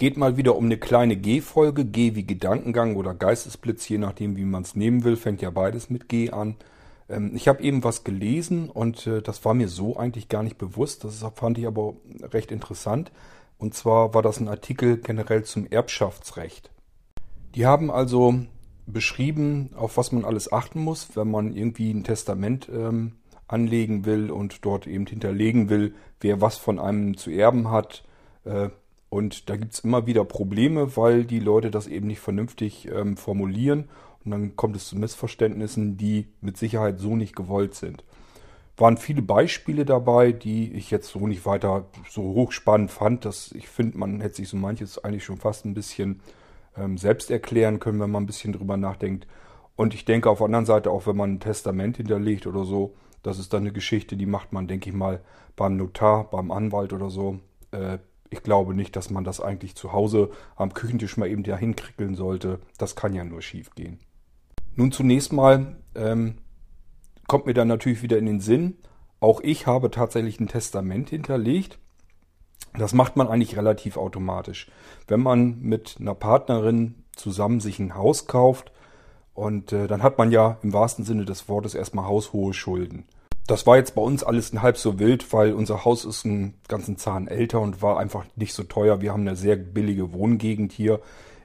Geht mal wieder um eine kleine G-Folge. G wie Gedankengang oder Geistesblitz, je nachdem, wie man es nehmen will. Fängt ja beides mit G an. Ähm, ich habe eben was gelesen und äh, das war mir so eigentlich gar nicht bewusst. Das fand ich aber recht interessant. Und zwar war das ein Artikel generell zum Erbschaftsrecht. Die haben also beschrieben, auf was man alles achten muss, wenn man irgendwie ein Testament ähm, anlegen will und dort eben hinterlegen will, wer was von einem zu erben hat. Äh, und da gibt's immer wieder Probleme, weil die Leute das eben nicht vernünftig ähm, formulieren. Und dann kommt es zu Missverständnissen, die mit Sicherheit so nicht gewollt sind. Waren viele Beispiele dabei, die ich jetzt so nicht weiter so hochspannend fand. Dass ich finde, man hätte sich so manches eigentlich schon fast ein bisschen ähm, selbst erklären können, wenn man ein bisschen drüber nachdenkt. Und ich denke auf der anderen Seite auch, wenn man ein Testament hinterlegt oder so, das ist dann eine Geschichte, die macht man, denke ich mal, beim Notar, beim Anwalt oder so. Äh, ich glaube nicht, dass man das eigentlich zu Hause am Küchentisch mal eben dahin krickeln sollte. Das kann ja nur schief gehen. Nun zunächst mal ähm, kommt mir dann natürlich wieder in den Sinn, auch ich habe tatsächlich ein Testament hinterlegt. Das macht man eigentlich relativ automatisch. Wenn man mit einer Partnerin zusammen sich ein Haus kauft, und äh, dann hat man ja im wahrsten Sinne des Wortes erstmal haushohe Schulden. Das war jetzt bei uns alles ein halb so wild, weil unser Haus ist einen ganzen Zahn älter und war einfach nicht so teuer. Wir haben eine sehr billige Wohngegend hier.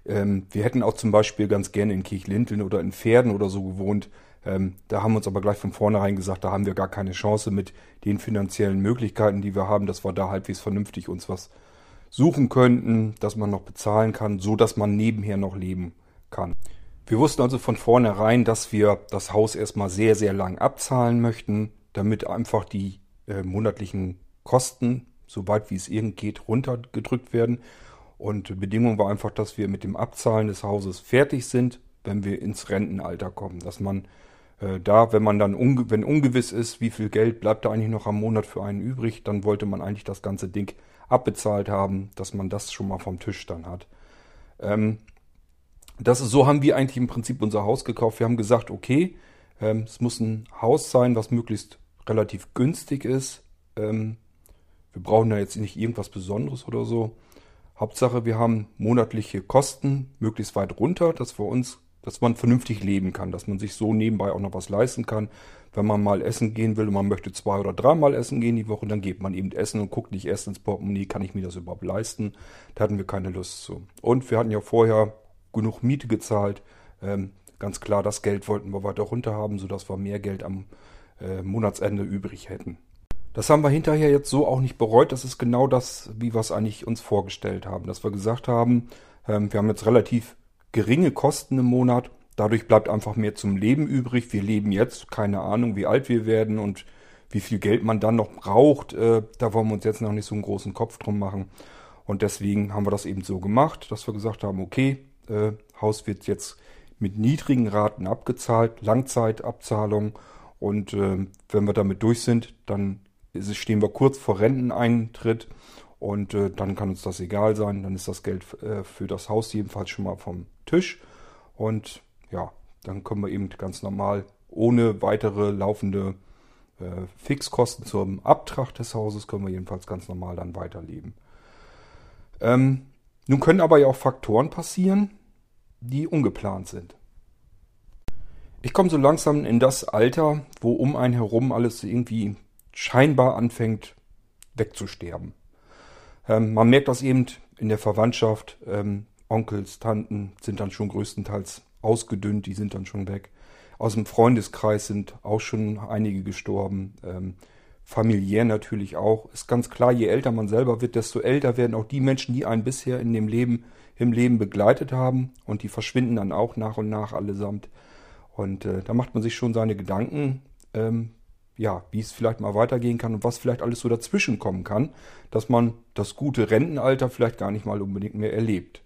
Ähm, wir hätten auch zum Beispiel ganz gerne in Kirchlinteln oder in Pferden oder so gewohnt. Ähm, da haben wir uns aber gleich von vornherein gesagt, da haben wir gar keine Chance mit den finanziellen Möglichkeiten, die wir haben, dass wir da halbwegs vernünftig uns was suchen könnten, dass man noch bezahlen kann, so dass man nebenher noch leben kann. Wir wussten also von vornherein, dass wir das Haus erstmal sehr, sehr lang abzahlen möchten, damit einfach die äh, monatlichen Kosten, soweit wie es irgend geht, runtergedrückt werden. Und Bedingung war einfach, dass wir mit dem Abzahlen des Hauses fertig sind, wenn wir ins Rentenalter kommen. Dass man äh, da, wenn man dann, unge wenn ungewiss ist, wie viel Geld bleibt da eigentlich noch am Monat für einen übrig, dann wollte man eigentlich das ganze Ding abbezahlt haben, dass man das schon mal vom Tisch dann hat. Ähm, das so haben wir eigentlich im Prinzip unser Haus gekauft. Wir haben gesagt, okay, ähm, es muss ein Haus sein, was möglichst relativ günstig ist. Ähm, wir brauchen da jetzt nicht irgendwas Besonderes oder so. Hauptsache, wir haben monatliche Kosten möglichst weit runter, dass wir uns, dass man vernünftig leben kann, dass man sich so nebenbei auch noch was leisten kann. Wenn man mal essen gehen will und man möchte zwei oder dreimal essen gehen die Woche, dann geht man eben essen und guckt nicht erst ins Portemonnaie, kann ich mir das überhaupt leisten? Da hatten wir keine Lust zu. Und wir hatten ja vorher genug Miete gezahlt. Ähm, ganz klar, das Geld wollten wir weiter runter haben, sodass wir mehr Geld am äh, Monatsende übrig hätten. Das haben wir hinterher jetzt so auch nicht bereut. Das ist genau das, wie wir es eigentlich uns vorgestellt haben. Dass wir gesagt haben, ähm, wir haben jetzt relativ geringe Kosten im Monat. Dadurch bleibt einfach mehr zum Leben übrig. Wir leben jetzt, keine Ahnung, wie alt wir werden und wie viel Geld man dann noch braucht. Äh, da wollen wir uns jetzt noch nicht so einen großen Kopf drum machen. Und deswegen haben wir das eben so gemacht, dass wir gesagt haben, okay, äh, Haus wird jetzt mit niedrigen Raten abgezahlt, Langzeitabzahlung. Und äh, wenn wir damit durch sind, dann stehen wir kurz vor Renteneintritt und äh, dann kann uns das egal sein. Dann ist das Geld äh, für das Haus jedenfalls schon mal vom Tisch. Und ja, dann können wir eben ganz normal ohne weitere laufende äh, Fixkosten zum Abtrag des Hauses können wir jedenfalls ganz normal dann weiterleben. Ähm, nun können aber ja auch Faktoren passieren, die ungeplant sind. Ich komme so langsam in das Alter, wo um einen herum alles irgendwie scheinbar anfängt wegzusterben. Ähm, man merkt das eben in der Verwandtschaft. Ähm, Onkels, Tanten sind dann schon größtenteils ausgedünnt, die sind dann schon weg. Aus dem Freundeskreis sind auch schon einige gestorben. Ähm, familiär natürlich auch. Ist ganz klar, je älter man selber wird, desto älter werden auch die Menschen, die einen bisher in dem Leben, im Leben begleitet haben. Und die verschwinden dann auch nach und nach allesamt. Und äh, da macht man sich schon seine Gedanken, ähm, ja, wie es vielleicht mal weitergehen kann und was vielleicht alles so dazwischen kommen kann, dass man das gute Rentenalter vielleicht gar nicht mal unbedingt mehr erlebt.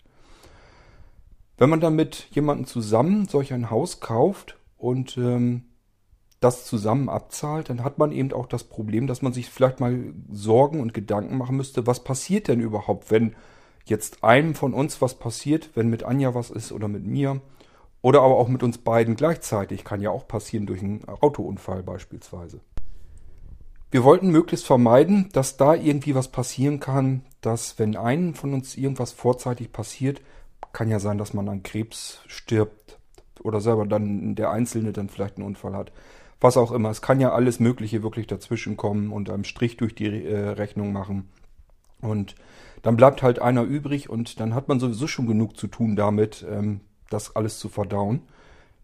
Wenn man dann mit jemandem zusammen solch ein Haus kauft und ähm, das zusammen abzahlt, dann hat man eben auch das Problem, dass man sich vielleicht mal Sorgen und Gedanken machen müsste, was passiert denn überhaupt, wenn jetzt einem von uns was passiert, wenn mit Anja was ist oder mit mir oder aber auch mit uns beiden gleichzeitig, kann ja auch passieren durch einen Autounfall beispielsweise. wir wollten möglichst vermeiden, dass da irgendwie was passieren kann, dass wenn einem von uns irgendwas vorzeitig passiert, kann ja sein, dass man an Krebs stirbt oder selber dann der Einzelne dann vielleicht einen Unfall hat. Was auch immer. Es kann ja alles Mögliche wirklich dazwischen kommen und einem Strich durch die äh, Rechnung machen. Und dann bleibt halt einer übrig und dann hat man sowieso schon genug zu tun damit, ähm, das alles zu verdauen.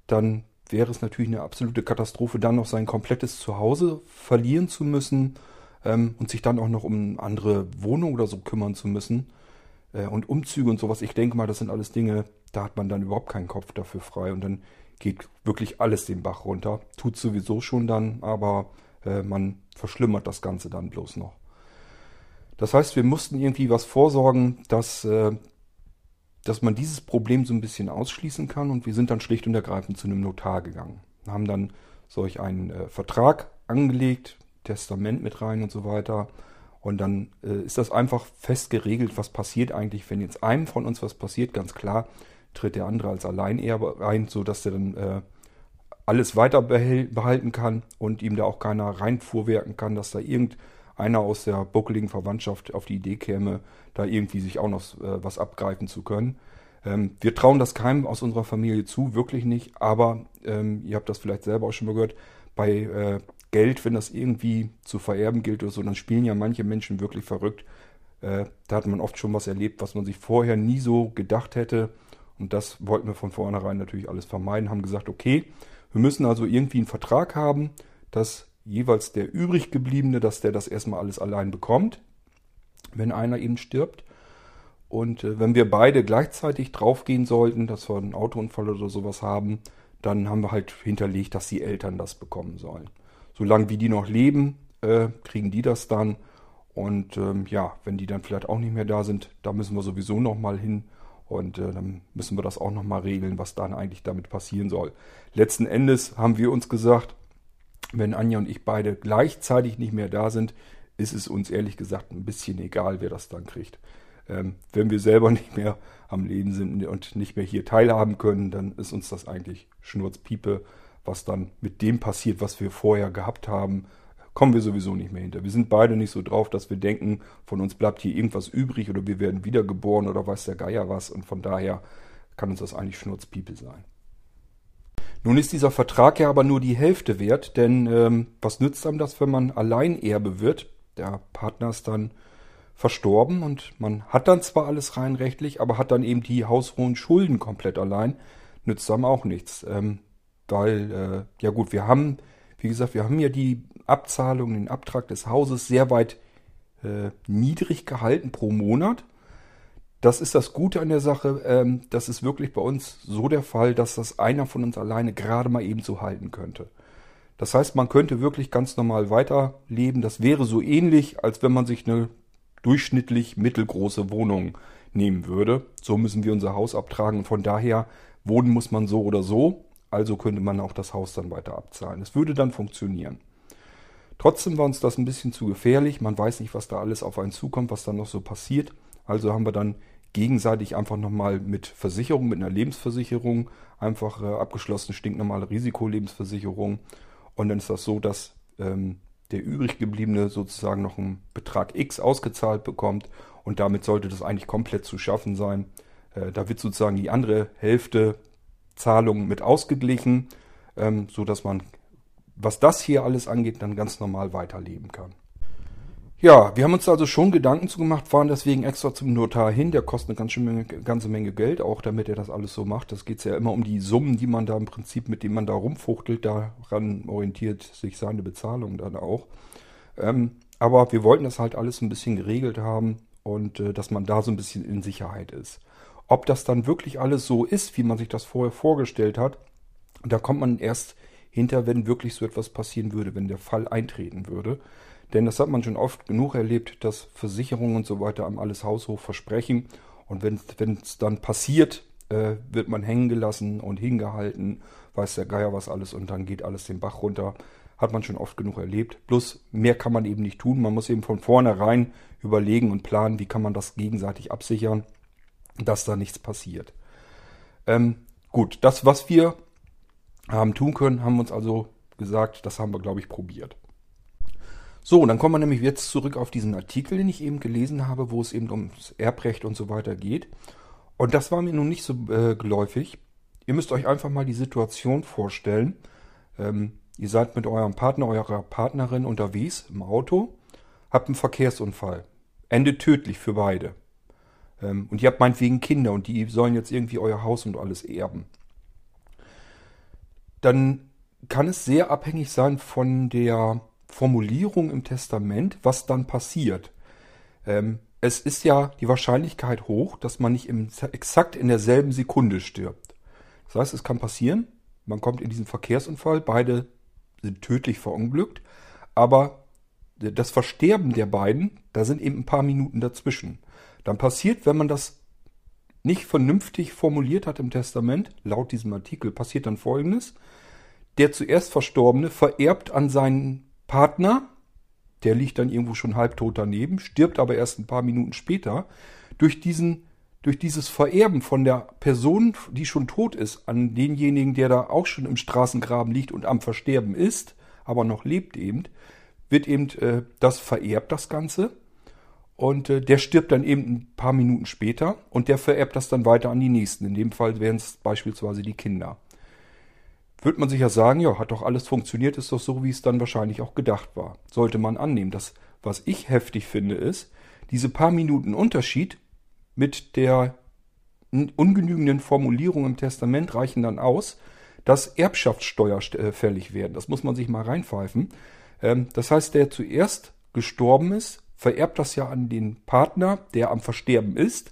Dann wäre es natürlich eine absolute Katastrophe, dann noch sein komplettes Zuhause verlieren zu müssen ähm, und sich dann auch noch um andere Wohnung oder so kümmern zu müssen. Äh, und Umzüge und sowas, ich denke mal, das sind alles Dinge, da hat man dann überhaupt keinen Kopf dafür frei und dann geht wirklich alles den Bach runter. Tut sowieso schon dann, aber äh, man verschlimmert das Ganze dann bloß noch. Das heißt, wir mussten irgendwie was vorsorgen, dass, äh, dass man dieses Problem so ein bisschen ausschließen kann und wir sind dann schlicht und ergreifend zu einem Notar gegangen. Haben dann solch einen äh, Vertrag angelegt, Testament mit rein und so weiter. Und dann äh, ist das einfach fest geregelt, was passiert eigentlich, wenn jetzt einem von uns was passiert, ganz klar, tritt der andere als Alleinerbe rein, sodass der dann äh, alles weiter behalten kann und ihm da auch keiner reinfuhrwerken kann, dass da irgendeiner aus der buckeligen Verwandtschaft auf die Idee käme, da irgendwie sich auch noch äh, was abgreifen zu können. Ähm, wir trauen das keinem aus unserer Familie zu, wirklich nicht, aber ähm, ihr habt das vielleicht selber auch schon mal gehört, bei äh, Geld, wenn das irgendwie zu vererben gilt oder so, dann spielen ja manche Menschen wirklich verrückt. Äh, da hat man oft schon was erlebt, was man sich vorher nie so gedacht hätte. Und das wollten wir von vornherein natürlich alles vermeiden, haben gesagt, okay, wir müssen also irgendwie einen Vertrag haben, dass jeweils der übrig gebliebene, dass der das erstmal alles allein bekommt, wenn einer eben stirbt. Und äh, wenn wir beide gleichzeitig draufgehen sollten, dass wir einen Autounfall oder sowas haben, dann haben wir halt hinterlegt, dass die Eltern das bekommen sollen. Solange wie die noch leben, äh, kriegen die das dann. Und ähm, ja, wenn die dann vielleicht auch nicht mehr da sind, da müssen wir sowieso nochmal hin und äh, dann müssen wir das auch nochmal regeln, was dann eigentlich damit passieren soll. Letzten Endes haben wir uns gesagt, wenn Anja und ich beide gleichzeitig nicht mehr da sind, ist es uns ehrlich gesagt ein bisschen egal, wer das dann kriegt. Ähm, wenn wir selber nicht mehr am Leben sind und nicht mehr hier teilhaben können, dann ist uns das eigentlich Schnurzpiepe, was dann mit dem passiert, was wir vorher gehabt haben kommen wir sowieso nicht mehr hinter. Wir sind beide nicht so drauf, dass wir denken, von uns bleibt hier irgendwas übrig oder wir werden wiedergeboren oder weiß der Geier was. Und von daher kann uns das eigentlich Schnurzpiepe sein. Nun ist dieser Vertrag ja aber nur die Hälfte wert, denn ähm, was nützt einem das, wenn man Alleinerbe wird? Der Partner ist dann verstorben und man hat dann zwar alles rein rechtlich, aber hat dann eben die haushohen Schulden komplett allein. Nützt einem auch nichts. Ähm, weil, äh, ja gut, wir haben, wie gesagt, wir haben ja die Abzahlung, den Abtrag des Hauses sehr weit äh, niedrig gehalten pro Monat. Das ist das Gute an der Sache. Ähm, das ist wirklich bei uns so der Fall, dass das einer von uns alleine gerade mal eben so halten könnte. Das heißt, man könnte wirklich ganz normal weiterleben. Das wäre so ähnlich, als wenn man sich eine durchschnittlich mittelgroße Wohnung nehmen würde. So müssen wir unser Haus abtragen. Und von daher, wohnen muss man so oder so. Also könnte man auch das Haus dann weiter abzahlen. Es würde dann funktionieren. Trotzdem war uns das ein bisschen zu gefährlich. Man weiß nicht, was da alles auf einen zukommt, was da noch so passiert. Also haben wir dann gegenseitig einfach nochmal mit Versicherung, mit einer Lebensversicherung, einfach äh, abgeschlossene stinknormale Risikolebensversicherung. Und dann ist das so, dass ähm, der übrig gebliebene sozusagen noch einen Betrag X ausgezahlt bekommt und damit sollte das eigentlich komplett zu schaffen sein. Äh, da wird sozusagen die andere Hälfte Zahlung mit ausgeglichen, ähm, so dass man was das hier alles angeht, dann ganz normal weiterleben kann. Ja, wir haben uns also schon Gedanken zu gemacht, fahren deswegen extra zum Notar hin. Der kostet eine ganze Menge, ganze Menge Geld, auch damit er das alles so macht. Das geht ja immer um die Summen, die man da im Prinzip, mit denen man da rumfuchtelt. Daran orientiert sich seine Bezahlung dann auch. Ähm, aber wir wollten das halt alles ein bisschen geregelt haben und äh, dass man da so ein bisschen in Sicherheit ist. Ob das dann wirklich alles so ist, wie man sich das vorher vorgestellt hat, da kommt man erst hinter, wenn wirklich so etwas passieren würde, wenn der Fall eintreten würde. Denn das hat man schon oft genug erlebt, dass Versicherungen und so weiter am alles haushoch versprechen. Und wenn es dann passiert, äh, wird man hängen gelassen und hingehalten, weiß der Geier was alles und dann geht alles den Bach runter. Hat man schon oft genug erlebt. Plus mehr kann man eben nicht tun. Man muss eben von vornherein überlegen und planen, wie kann man das gegenseitig absichern, dass da nichts passiert. Ähm, gut, das, was wir haben tun können, haben uns also gesagt, das haben wir, glaube ich, probiert. So, dann kommen wir nämlich jetzt zurück auf diesen Artikel, den ich eben gelesen habe, wo es eben ums Erbrecht und so weiter geht. Und das war mir nun nicht so äh, geläufig. Ihr müsst euch einfach mal die Situation vorstellen. Ähm, ihr seid mit eurem Partner, eurer Partnerin unterwegs im Auto, habt einen Verkehrsunfall. Endet tödlich für beide. Ähm, und ihr habt meinetwegen Kinder und die sollen jetzt irgendwie euer Haus und alles erben. Dann kann es sehr abhängig sein von der Formulierung im Testament, was dann passiert. Ähm, es ist ja die Wahrscheinlichkeit hoch, dass man nicht im, exakt in derselben Sekunde stirbt. Das heißt, es kann passieren, man kommt in diesen Verkehrsunfall, beide sind tödlich verunglückt, aber das Versterben der beiden, da sind eben ein paar Minuten dazwischen. Dann passiert, wenn man das nicht vernünftig formuliert hat im Testament, laut diesem Artikel, passiert dann Folgendes. Der zuerst Verstorbene vererbt an seinen Partner, der liegt dann irgendwo schon halbtot daneben, stirbt aber erst ein paar Minuten später, durch diesen durch dieses Vererben von der Person, die schon tot ist, an denjenigen, der da auch schon im Straßengraben liegt und am Versterben ist, aber noch lebt eben, wird eben äh, das vererbt, das Ganze. Und äh, der stirbt dann eben ein paar Minuten später und der vererbt das dann weiter an die Nächsten. In dem Fall wären es beispielsweise die Kinder wird man sich ja sagen, ja, hat doch alles funktioniert, ist doch so, wie es dann wahrscheinlich auch gedacht war. Sollte man annehmen. Das, was ich heftig finde, ist, diese paar Minuten Unterschied mit der ungenügenden Formulierung im Testament reichen dann aus, dass Erbschaftssteuer äh, fällig werden. Das muss man sich mal reinpfeifen. Ähm, das heißt, der zuerst gestorben ist, vererbt das ja an den Partner, der am Versterben ist.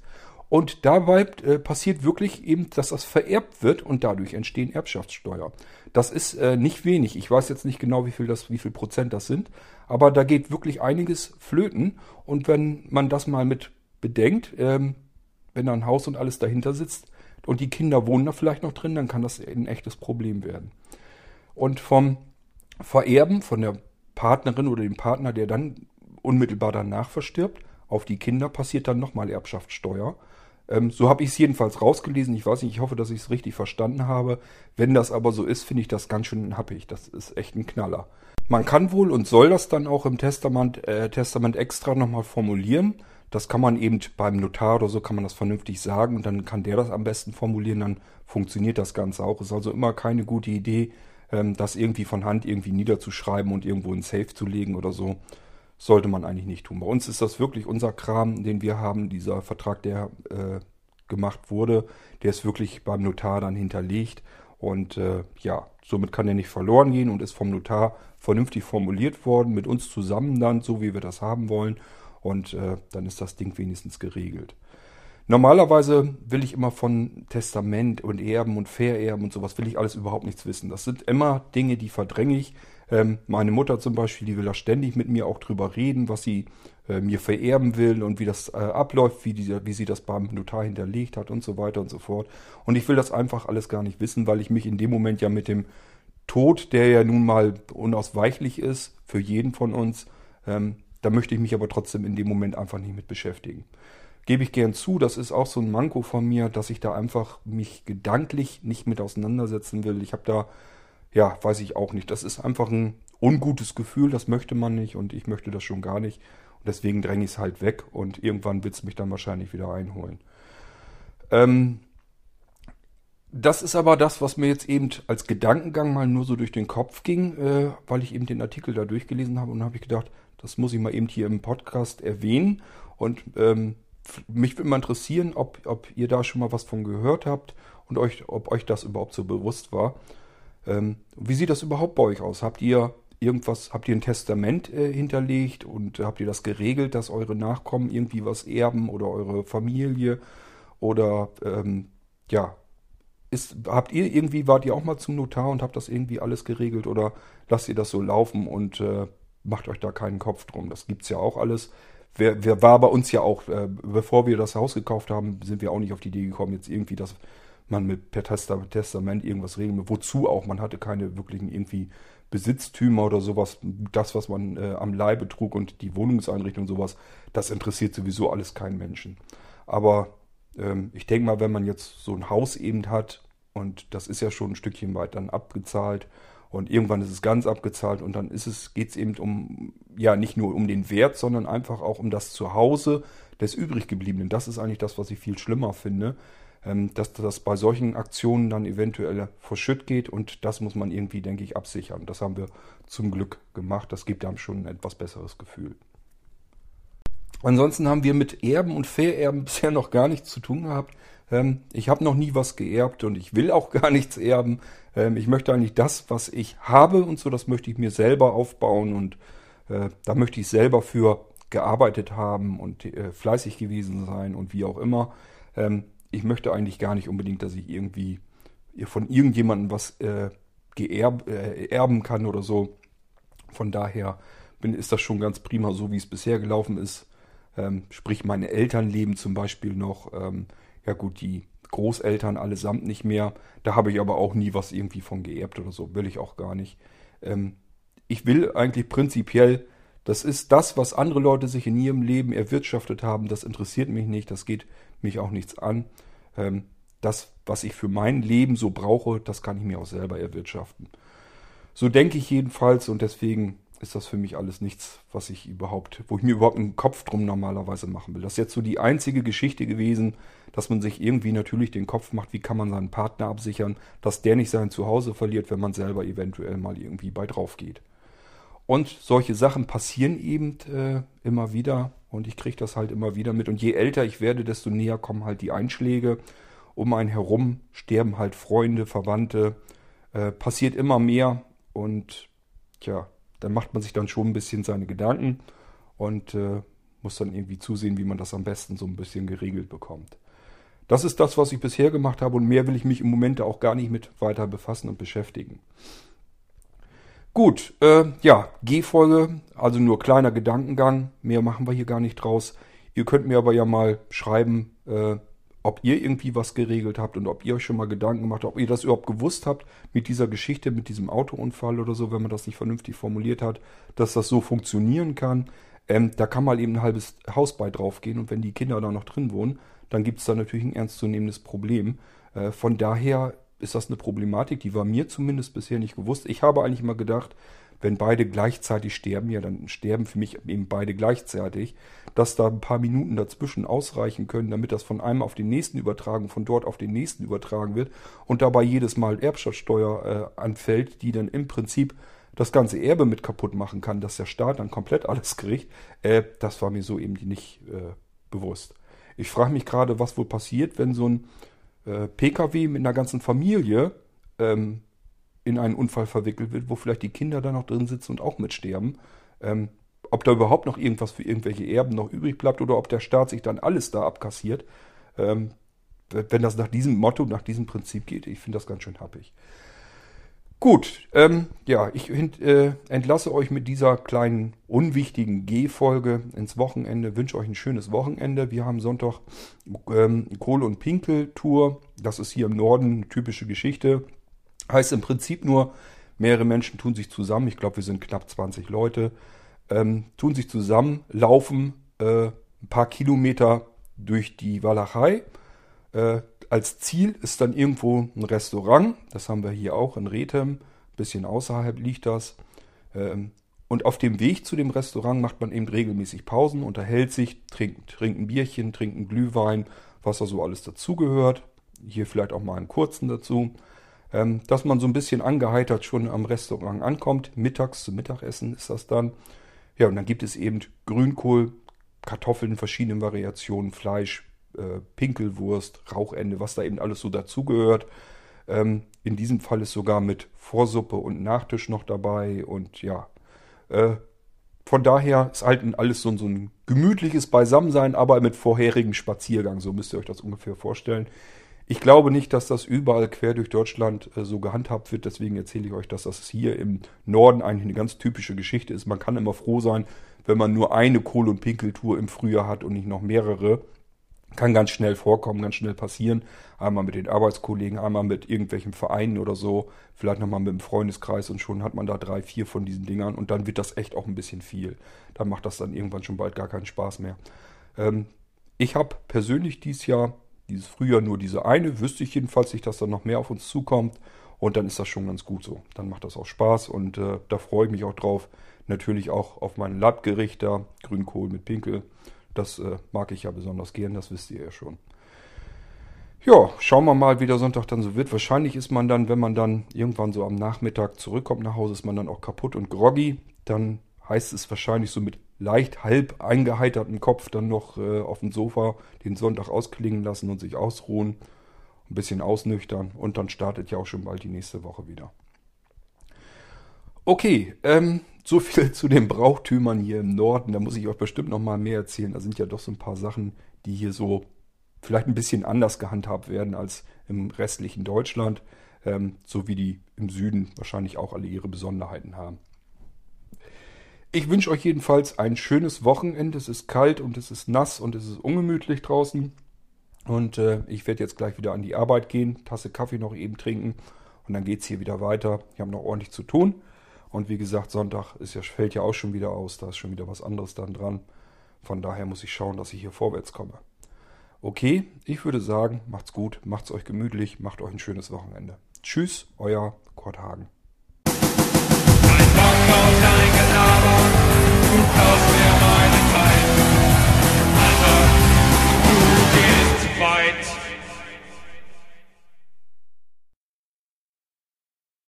Und dabei äh, passiert wirklich eben, dass das vererbt wird und dadurch entstehen Erbschaftssteuer. Das ist äh, nicht wenig. Ich weiß jetzt nicht genau, wie viel das, wie viel Prozent das sind, aber da geht wirklich einiges flöten. Und wenn man das mal mit bedenkt, ähm, wenn da ein Haus und alles dahinter sitzt und die Kinder wohnen da vielleicht noch drin, dann kann das ein echtes Problem werden. Und vom Vererben von der Partnerin oder dem Partner, der dann unmittelbar danach verstirbt, auf die Kinder passiert dann nochmal Erbschaftssteuer. Ähm, so habe ich es jedenfalls rausgelesen. Ich weiß nicht, ich hoffe, dass ich es richtig verstanden habe. Wenn das aber so ist, finde ich das ganz schön happig. Das ist echt ein Knaller. Man kann wohl und soll das dann auch im Testament, äh, Testament extra nochmal formulieren. Das kann man eben beim Notar oder so kann man das vernünftig sagen und dann kann der das am besten formulieren, dann funktioniert das Ganze auch. Ist also immer keine gute Idee, ähm, das irgendwie von Hand irgendwie niederzuschreiben und irgendwo in Safe zu legen oder so sollte man eigentlich nicht tun. Bei uns ist das wirklich unser Kram, den wir haben. Dieser Vertrag, der äh, gemacht wurde, der ist wirklich beim Notar dann hinterlegt. Und äh, ja, somit kann er nicht verloren gehen und ist vom Notar vernünftig formuliert worden, mit uns zusammen dann, so wie wir das haben wollen. Und äh, dann ist das Ding wenigstens geregelt. Normalerweise will ich immer von Testament und Erben und Vererben und sowas, will ich alles überhaupt nichts wissen. Das sind immer Dinge, die verdränge ich. Ähm, meine Mutter zum Beispiel, die will da ständig mit mir auch drüber reden, was sie äh, mir vererben will und wie das äh, abläuft, wie, die, wie sie das beim Notar hinterlegt hat und so weiter und so fort. Und ich will das einfach alles gar nicht wissen, weil ich mich in dem Moment ja mit dem Tod, der ja nun mal unausweichlich ist für jeden von uns, ähm, da möchte ich mich aber trotzdem in dem Moment einfach nicht mit beschäftigen. Gebe ich gern zu, das ist auch so ein Manko von mir, dass ich da einfach mich gedanklich nicht mit auseinandersetzen will. Ich habe da ja, weiß ich auch nicht. Das ist einfach ein ungutes Gefühl, das möchte man nicht und ich möchte das schon gar nicht. Und deswegen dränge ich es halt weg und irgendwann wird es mich dann wahrscheinlich wieder einholen. Ähm, das ist aber das, was mir jetzt eben als Gedankengang mal nur so durch den Kopf ging, äh, weil ich eben den Artikel da durchgelesen habe und habe ich gedacht, das muss ich mal eben hier im Podcast erwähnen. Und ähm, mich würde mal interessieren, ob, ob ihr da schon mal was von gehört habt und euch, ob euch das überhaupt so bewusst war. Ähm, wie sieht das überhaupt bei euch aus? Habt ihr irgendwas, habt ihr ein Testament äh, hinterlegt und habt ihr das geregelt, dass eure Nachkommen irgendwie was erben oder eure Familie? Oder ähm, ja, ist, habt ihr irgendwie, wart ihr auch mal zum Notar und habt das irgendwie alles geregelt oder lasst ihr das so laufen und äh, macht euch da keinen Kopf drum? Das gibt's ja auch alles. Wer, wer war bei uns ja auch, äh, bevor wir das Haus gekauft haben, sind wir auch nicht auf die Idee gekommen, jetzt irgendwie das man mit per Testament irgendwas regeln will. Wozu auch? Man hatte keine wirklichen irgendwie Besitztümer oder sowas. Das, was man äh, am Leibe trug und die Wohnungseinrichtung sowas, das interessiert sowieso alles keinen Menschen. Aber ähm, ich denke mal, wenn man jetzt so ein Haus eben hat und das ist ja schon ein Stückchen weit dann abgezahlt Und irgendwann ist es ganz abgezahlt und dann ist es, geht es eben um, ja, nicht nur um den Wert, sondern einfach auch um das Zuhause des übriggebliebenen. Das ist eigentlich das, was ich viel schlimmer finde, dass das bei solchen Aktionen dann eventuell verschütt geht und das muss man irgendwie, denke ich, absichern. Das haben wir zum Glück gemacht. Das gibt einem schon ein etwas besseres Gefühl. Ansonsten haben wir mit Erben und Vererben bisher noch gar nichts zu tun gehabt. Ähm, ich habe noch nie was geerbt und ich will auch gar nichts erben. Ähm, ich möchte eigentlich das, was ich habe und so, das möchte ich mir selber aufbauen und äh, da möchte ich selber für gearbeitet haben und äh, fleißig gewesen sein und wie auch immer. Ich möchte eigentlich gar nicht unbedingt, dass ich irgendwie von irgendjemandem was äh, geerb, äh, erben kann oder so. Von daher bin, ist das schon ganz prima, so wie es bisher gelaufen ist. Ähm, sprich, meine Eltern leben zum Beispiel noch. Ähm, ja gut, die Großeltern allesamt nicht mehr. Da habe ich aber auch nie was irgendwie von geerbt oder so. Will ich auch gar nicht. Ähm, ich will eigentlich prinzipiell, das ist das, was andere Leute sich in ihrem Leben erwirtschaftet haben. Das interessiert mich nicht. Das geht mich auch nichts an. Ähm, das, was ich für mein Leben so brauche, das kann ich mir auch selber erwirtschaften. So denke ich jedenfalls und deswegen ist das für mich alles nichts, was ich überhaupt, wo ich mir überhaupt einen Kopf drum normalerweise machen will. Das ist jetzt so die einzige Geschichte gewesen, dass man sich irgendwie natürlich den Kopf macht, wie kann man seinen Partner absichern, dass der nicht sein Zuhause verliert, wenn man selber eventuell mal irgendwie bei drauf geht. Und solche Sachen passieren eben äh, immer wieder und ich kriege das halt immer wieder mit. Und je älter ich werde, desto näher kommen halt die Einschläge. Um einen herum sterben halt Freunde, Verwandte, äh, passiert immer mehr und tja, dann macht man sich dann schon ein bisschen seine Gedanken und äh, muss dann irgendwie zusehen, wie man das am besten so ein bisschen geregelt bekommt. Das ist das, was ich bisher gemacht habe und mehr will ich mich im Moment auch gar nicht mit weiter befassen und beschäftigen. Gut, äh, ja, G-Folge, also nur kleiner Gedankengang, mehr machen wir hier gar nicht draus. Ihr könnt mir aber ja mal schreiben, äh, ob ihr irgendwie was geregelt habt und ob ihr euch schon mal Gedanken gemacht habt, ob ihr das überhaupt gewusst habt mit dieser Geschichte, mit diesem Autounfall oder so, wenn man das nicht vernünftig formuliert hat, dass das so funktionieren kann. Ähm, da kann mal eben ein halbes Haus bei draufgehen und wenn die Kinder da noch drin wohnen, dann gibt es da natürlich ein ernstzunehmendes Problem. Äh, von daher ist das eine Problematik, die war mir zumindest bisher nicht gewusst. Ich habe eigentlich immer gedacht, wenn beide gleichzeitig sterben, ja, dann sterben für mich eben beide gleichzeitig, dass da ein paar Minuten dazwischen ausreichen können, damit das von einem auf den nächsten übertragen, von dort auf den nächsten übertragen wird und dabei jedes Mal Erbschaftssteuer äh, anfällt, die dann im Prinzip das ganze Erbe mit kaputt machen kann, dass der Staat dann komplett alles kriegt, äh, das war mir so eben nicht äh, bewusst. Ich frage mich gerade, was wohl passiert, wenn so ein äh, Pkw mit einer ganzen Familie ähm, in einen Unfall verwickelt wird, wo vielleicht die Kinder da noch drin sitzen und auch mitsterben. Ähm, ob da überhaupt noch irgendwas für irgendwelche Erben noch übrig bleibt oder ob der Staat sich dann alles da abkassiert. Ähm, wenn das nach diesem Motto, nach diesem Prinzip geht, ich finde das ganz schön happig. Gut, ähm, ja, ich äh, entlasse euch mit dieser kleinen unwichtigen G-Folge ins Wochenende. Wünsche euch ein schönes Wochenende. Wir haben Sonntag ähm, Kohle- und Pinkel-Tour. Das ist hier im Norden eine typische Geschichte. Heißt im Prinzip nur, mehrere Menschen tun sich zusammen. Ich glaube, wir sind knapp 20 Leute. Ähm, tun sich zusammen, laufen äh, ein paar Kilometer durch die Walachei. Äh, als Ziel ist dann irgendwo ein Restaurant. Das haben wir hier auch in Rethem. Bisschen außerhalb liegt das. Ähm, und auf dem Weg zu dem Restaurant macht man eben regelmäßig Pausen, unterhält sich, trinkt, trinkt ein Bierchen, trinkt einen Glühwein, was da so alles dazugehört. Hier vielleicht auch mal einen kurzen dazu. Ähm, dass man so ein bisschen angeheitert schon am Restaurant ankommt. Mittags zum Mittagessen ist das dann. Ja, und dann gibt es eben Grünkohl, Kartoffeln in verschiedenen Variationen, Fleisch, äh, Pinkelwurst, Rauchende, was da eben alles so dazugehört. Ähm, in diesem Fall ist sogar mit Vorsuppe und Nachtisch noch dabei und ja, äh, von daher ist halt alles so, so ein gemütliches Beisammensein, aber mit vorherigen Spaziergang, so müsst ihr euch das ungefähr vorstellen. Ich glaube nicht, dass das überall quer durch Deutschland äh, so gehandhabt wird. Deswegen erzähle ich euch, dass das hier im Norden eigentlich eine ganz typische Geschichte ist. Man kann immer froh sein, wenn man nur eine Kohl- und Pinkeltour im Frühjahr hat und nicht noch mehrere. Kann ganz schnell vorkommen, ganz schnell passieren. Einmal mit den Arbeitskollegen, einmal mit irgendwelchen Vereinen oder so. Vielleicht nochmal mit dem Freundeskreis und schon hat man da drei, vier von diesen Dingern und dann wird das echt auch ein bisschen viel. Dann macht das dann irgendwann schon bald gar keinen Spaß mehr. Ähm, ich habe persönlich dieses Jahr, dieses Frühjahr nur diese eine, wüsste ich jedenfalls nicht, dass da noch mehr auf uns zukommt. Und dann ist das schon ganz gut so. Dann macht das auch Spaß und äh, da freue ich mich auch drauf. Natürlich auch auf mein Labgericht da, Grünkohl mit Pinkel. Das äh, mag ich ja besonders gern, das wisst ihr ja schon. Ja, schauen wir mal, wie der Sonntag dann so wird. Wahrscheinlich ist man dann, wenn man dann irgendwann so am Nachmittag zurückkommt nach Hause, ist man dann auch kaputt und groggy. Dann heißt es wahrscheinlich so mit leicht halb eingeheitertem Kopf dann noch äh, auf dem Sofa den Sonntag ausklingen lassen und sich ausruhen, ein bisschen ausnüchtern und dann startet ja auch schon bald die nächste Woche wieder. Okay, ähm, so viel zu den Brauchtümern hier im Norden. Da muss ich euch bestimmt noch mal mehr erzählen. Da sind ja doch so ein paar Sachen, die hier so vielleicht ein bisschen anders gehandhabt werden als im restlichen Deutschland, ähm, so wie die im Süden wahrscheinlich auch alle ihre Besonderheiten haben. Ich wünsche euch jedenfalls ein schönes Wochenende. Es ist kalt und es ist nass und es ist ungemütlich draußen. Und äh, ich werde jetzt gleich wieder an die Arbeit gehen, Tasse Kaffee noch eben trinken und dann geht es hier wieder weiter. Ich habe noch ordentlich zu tun. Und wie gesagt, Sonntag ist ja, fällt ja auch schon wieder aus. Da ist schon wieder was anderes dann dran. Von daher muss ich schauen, dass ich hier vorwärts komme. Okay, ich würde sagen, macht's gut, macht's euch gemütlich, macht euch ein schönes Wochenende. Tschüss, euer Kurt Hagen. Ein Bock auf dein Gelaber,